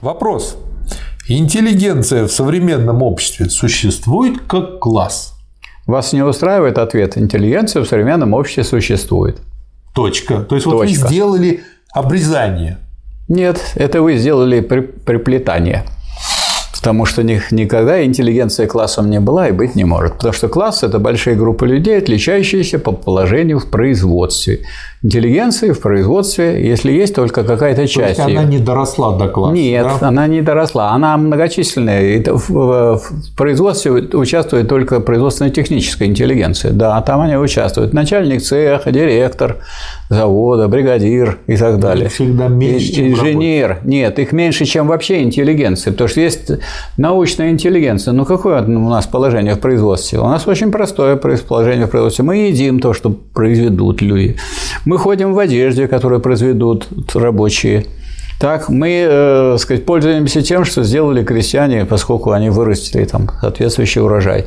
Вопрос. Интеллигенция в современном обществе существует как класс? Вас не устраивает ответ? Интеллигенция в современном обществе существует. Точка. То есть, вот вы Точка. сделали обрезание. Нет, это вы сделали при- приплетание. Потому что ни- никогда интеллигенция классом не была и быть не может. Потому что класс – это большие группы людей, отличающиеся по положению в производстве. Интеллигенция в производстве, если есть только какая-то То есть, часть она не доросла до класса. Нет, да? она не доросла. Она многочисленная. В производстве участвует только производственно-техническая интеллигенция. Да, там они участвуют. Начальник цеха, директор завода, бригадир и так далее. Их всегда меньше, И- Инженер. Нет, их меньше, чем вообще интеллигенция. Потому что есть научная интеллигенция. Ну, какое у нас положение в производстве? У нас очень простое положение в производстве. Мы едим то, что произведут люди. Мы ходим в одежде, которую произведут рабочие. Так, мы, э, сказать, пользуемся тем, что сделали крестьяне, поскольку они вырастили там соответствующий урожай.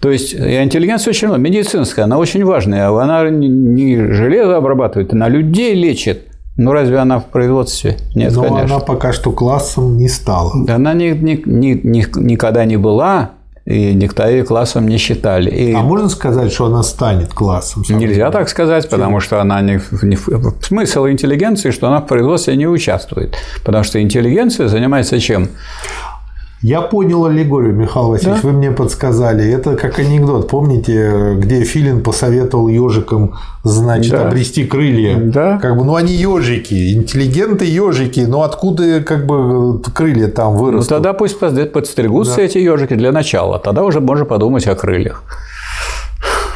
То есть, интеллигенция очень медицинская, она очень важная. Она не железо обрабатывает, она людей лечит. Ну, разве она в производстве? Нет, Но конечно. она пока что классом не стала. Она ни- ни- ни- ни- никогда не была, и никто ее классом не считали. И А можно сказать, что она станет классом? нельзя так сказать, потому что она не, не- смысл интеллигенции, что она в производстве не участвует. Потому что интеллигенция занимается чем? Я понял аллегорию, Михаил Васильевич, вы мне подсказали. Это как анекдот, помните, где Филин посоветовал ежикам, значит, Да. обрести крылья. Да. Как бы, ну они ежики, интеллигенты ежики, но откуда как бы крылья там Ну, вырастут? тогда пусть под- подстригутся эти ежики для начала. Тогда уже можно подумать о крыльях.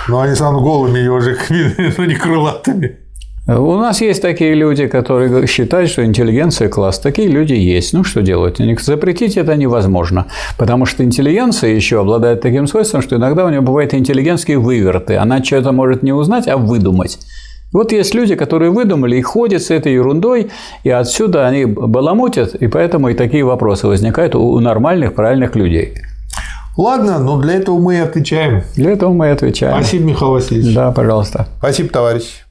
Но они станут голыми ежиками, но не крылатыми. У нас есть такие люди, которые считают, что интеллигенция – класс. Такие люди есть. Ну, что делать? Запретить это невозможно. Потому что интеллигенция еще обладает таким свойством, что иногда у нее бывают интеллигентские выверты. Она что-то может не узнать, а выдумать. Вот есть люди, которые выдумали и ходят с этой ерундой, и отсюда они баламутят, и поэтому и такие вопросы возникают у нормальных, правильных людей. Ладно, но для этого мы и отвечаем. Для этого мы и отвечаем. Спасибо, Михаил Васильевич. Да, пожалуйста. Спасибо, товарищ.